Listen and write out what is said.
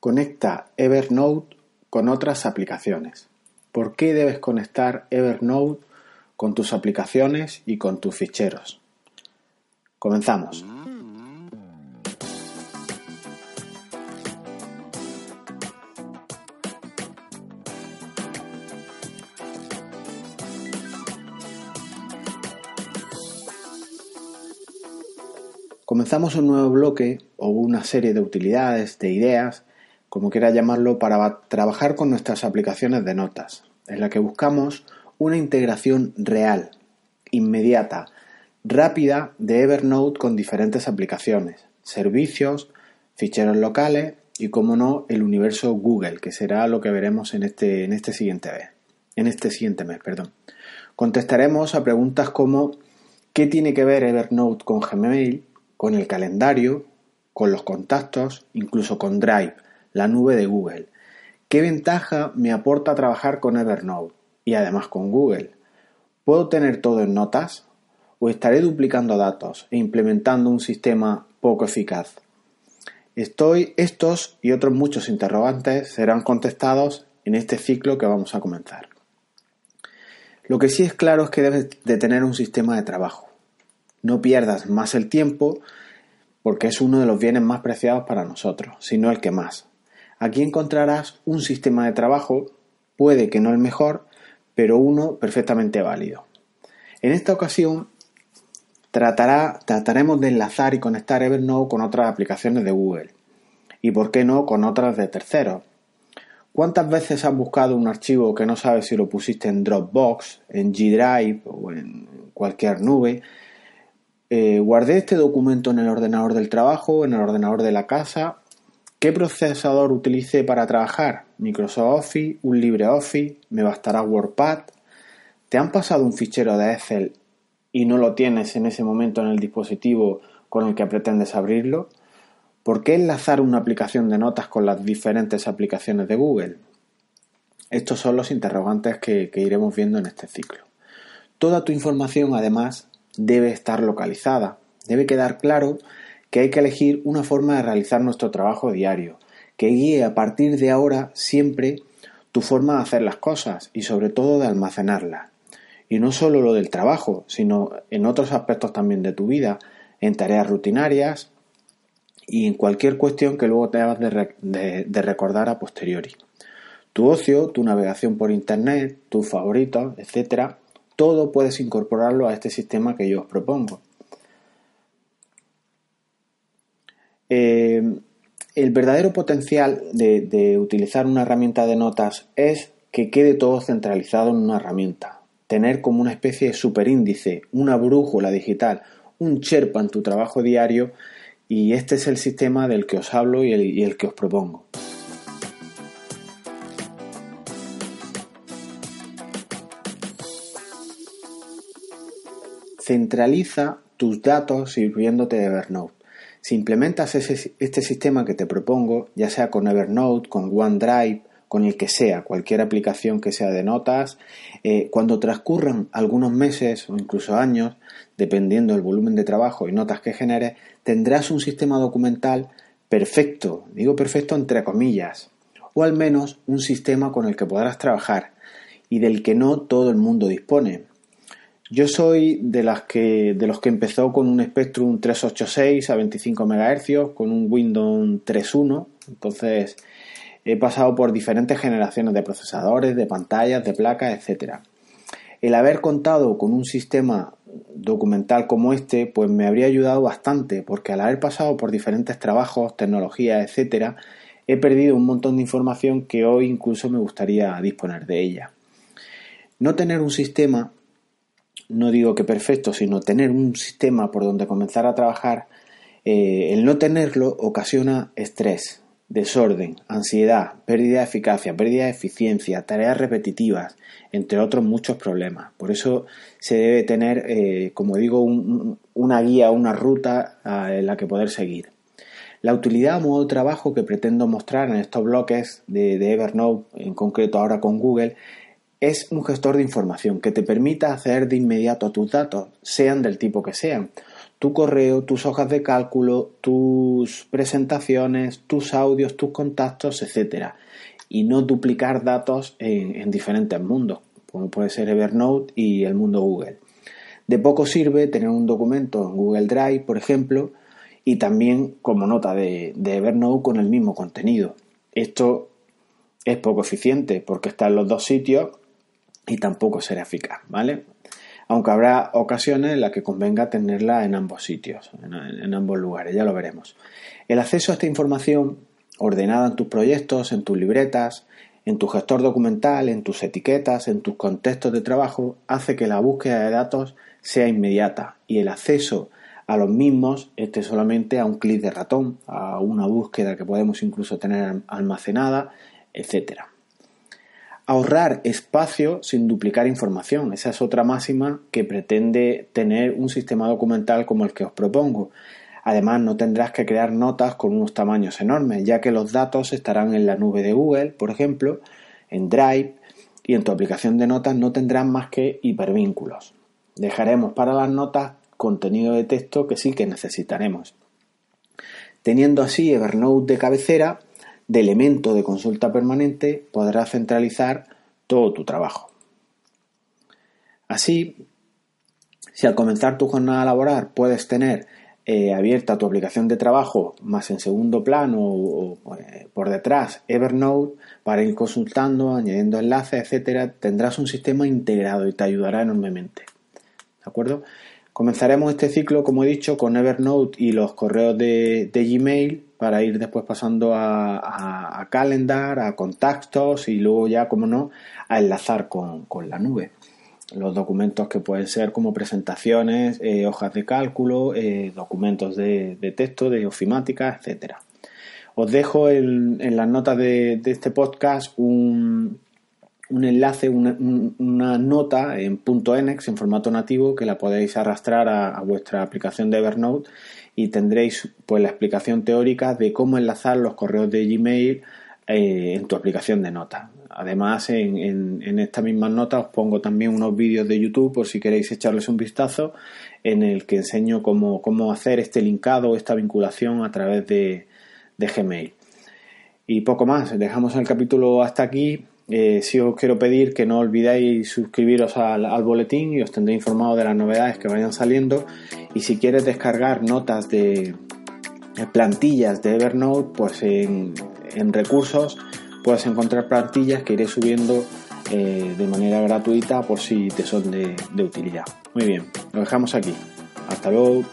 Conecta Evernote con otras aplicaciones. ¿Por qué debes conectar Evernote con tus aplicaciones y con tus ficheros? Comenzamos. Comenzamos un nuevo bloque o una serie de utilidades, de ideas como quiera llamarlo, para trabajar con nuestras aplicaciones de notas, en la que buscamos una integración real, inmediata, rápida de Evernote con diferentes aplicaciones, servicios, ficheros locales y, como no, el universo Google, que será lo que veremos en este, en este siguiente mes. En este siguiente mes, perdón. Contestaremos a preguntas como ¿qué tiene que ver Evernote con Gmail, con el calendario, con los contactos, incluso con Drive? La nube de Google. ¿Qué ventaja me aporta trabajar con Evernote y además con Google? ¿Puedo tener todo en notas? ¿O estaré duplicando datos e implementando un sistema poco eficaz? Estoy, estos y otros muchos interrogantes serán contestados en este ciclo que vamos a comenzar. Lo que sí es claro es que debes de tener un sistema de trabajo. No pierdas más el tiempo porque es uno de los bienes más preciados para nosotros, sino el que más. Aquí encontrarás un sistema de trabajo, puede que no el mejor, pero uno perfectamente válido. En esta ocasión trataremos de enlazar y conectar Evernote con otras aplicaciones de Google y, por qué no, con otras de terceros. ¿Cuántas veces has buscado un archivo que no sabes si lo pusiste en Dropbox, en G Drive o en cualquier nube? Eh, guardé este documento en el ordenador del trabajo, en el ordenador de la casa ¿Qué procesador utilicé para trabajar? Microsoft Office, un LibreOffice, me bastará WordPad. ¿Te han pasado un fichero de Excel y no lo tienes en ese momento en el dispositivo con el que pretendes abrirlo? ¿Por qué enlazar una aplicación de notas con las diferentes aplicaciones de Google? Estos son los interrogantes que iremos viendo en este ciclo. Toda tu información, además, debe estar localizada. Debe quedar claro que hay que elegir una forma de realizar nuestro trabajo diario, que guíe a partir de ahora siempre tu forma de hacer las cosas y sobre todo de almacenarlas. Y no solo lo del trabajo, sino en otros aspectos también de tu vida, en tareas rutinarias y en cualquier cuestión que luego te de, de recordar a posteriori. Tu ocio, tu navegación por Internet, tus favoritos, etc., todo puedes incorporarlo a este sistema que yo os propongo. Eh, el verdadero potencial de, utilizar una herramienta de notas es que quede todo centralizado en una herramienta. Tener como una especie de superíndice, una brújula digital, un Sherpa en tu trabajo diario y este es el sistema del que os hablo y el que os propongo. Centraliza tus datos sirviéndote de Evernote. Si implementas este sistema que te propongo, ya sea con Evernote, con OneDrive, con el que sea, cualquier aplicación que sea de notas, eh, cuando transcurran algunos meses o incluso años, dependiendo del volumen de trabajo y notas que generes, tendrás un sistema documental perfecto, digo perfecto entre comillas, o al menos un sistema con el que podrás trabajar y del que no todo el mundo dispone. Yo soy de las que de los que empezó con un Spectrum 386 a 25 MHz, con un Windows 3.1, entonces he pasado por diferentes generaciones de procesadores, de pantallas, de placas, etcétera. El haber contado con un sistema documental como este, pues me habría ayudado bastante, porque al haber pasado por diferentes trabajos, tecnologías, etcétera, he perdido un montón de información que hoy incluso me gustaría disponer de ella. No tener un sistema no digo que perfecto, sino tener un sistema por donde comenzar a trabajar, eh, el no tenerlo ocasiona estrés, desorden, ansiedad, pérdida de eficacia, pérdida de eficiencia, tareas repetitivas, entre otros muchos problemas. Por eso se debe tener, eh, como digo, una guía, una ruta en la que poder seguir. La utilidad a modo de trabajo que pretendo mostrar en estos bloques de Evernote, en concreto ahora con Google, es un gestor de información que te permita acceder de inmediato a tus datos, sean del tipo que sean. tu correo, tus hojas de cálculo, tus presentaciones, tus audios, tus contactos, etcétera, y no duplicar datos en, diferentes mundos, como puede ser Evernote y el mundo Google. De poco sirve tener un documento en Google Drive, por ejemplo, y también como nota de, de Evernote con el mismo contenido. Esto es poco eficiente porque está en los dos sitios y tampoco será eficaz, ¿vale? Aunque habrá ocasiones en las que convenga tenerla en ambos sitios, en, ambos lugares, ya lo veremos. El acceso a esta información ordenada en tus proyectos, en tus libretas, en tu gestor documental, en tus etiquetas, en tus contextos de trabajo, hace que la búsqueda de datos sea inmediata y el acceso a los mismos esté solamente a un clic de ratón, a una búsqueda que podemos incluso tener almacenada etc. Ahorrar espacio sin duplicar información. Esa es otra máxima que pretende tener un sistema documental como el que os propongo. Además, no tendrás que crear notas con unos tamaños enormes, ya que los datos estarán en la nube de Google, por ejemplo, en Drive, y en tu aplicación de notas no tendrán más que hipervínculos. Dejaremos para las notas contenido de texto que sí que necesitaremos. Teniendo así Evernote de cabecera, de elemento de consulta permanente podrás centralizar todo tu trabajo. Así, si al comenzar tu jornada laboral puedes tener eh, abierta tu aplicación de trabajo más en segundo plano o, eh, por detrás Evernote para ir consultando, añadiendo enlaces, etcétera, tendrás un sistema integrado y te ayudará enormemente. ¿De acuerdo? Comenzaremos este ciclo, como he dicho, con Evernote y los correos de, Gmail para ir después pasando a, Calendar, a contactos y luego ya, como no, a enlazar con, la nube. Los documentos que pueden ser como presentaciones, eh, hojas de cálculo, eh, documentos de, texto, de ofimática, etcétera. Os dejo en, las notas de este podcast un, un enlace, una, nota en .enex en formato nativo que la podéis arrastrar a, vuestra aplicación de Evernote y tendréis pues la explicación teórica de cómo enlazar los correos de Gmail eh, en tu aplicación de notas. Además, en, en, mismas notas os pongo también unos vídeos de YouTube por si queréis echarles un vistazo en el que enseño cómo, cómo hacer este linkado, esta vinculación a través de Gmail. Y poco más, dejamos el capítulo hasta aquí. Eh, si os quiero pedir que no olvidéis suscribiros al, boletín y os tendré informado de las novedades que vayan saliendo. Y si quieres descargar notas de, plantillas de Evernote, pues en, recursos puedes encontrar plantillas que iré subiendo eh, de manera gratuita por si te son de, de utilidad. Muy bien, lo dejamos aquí. Hasta luego.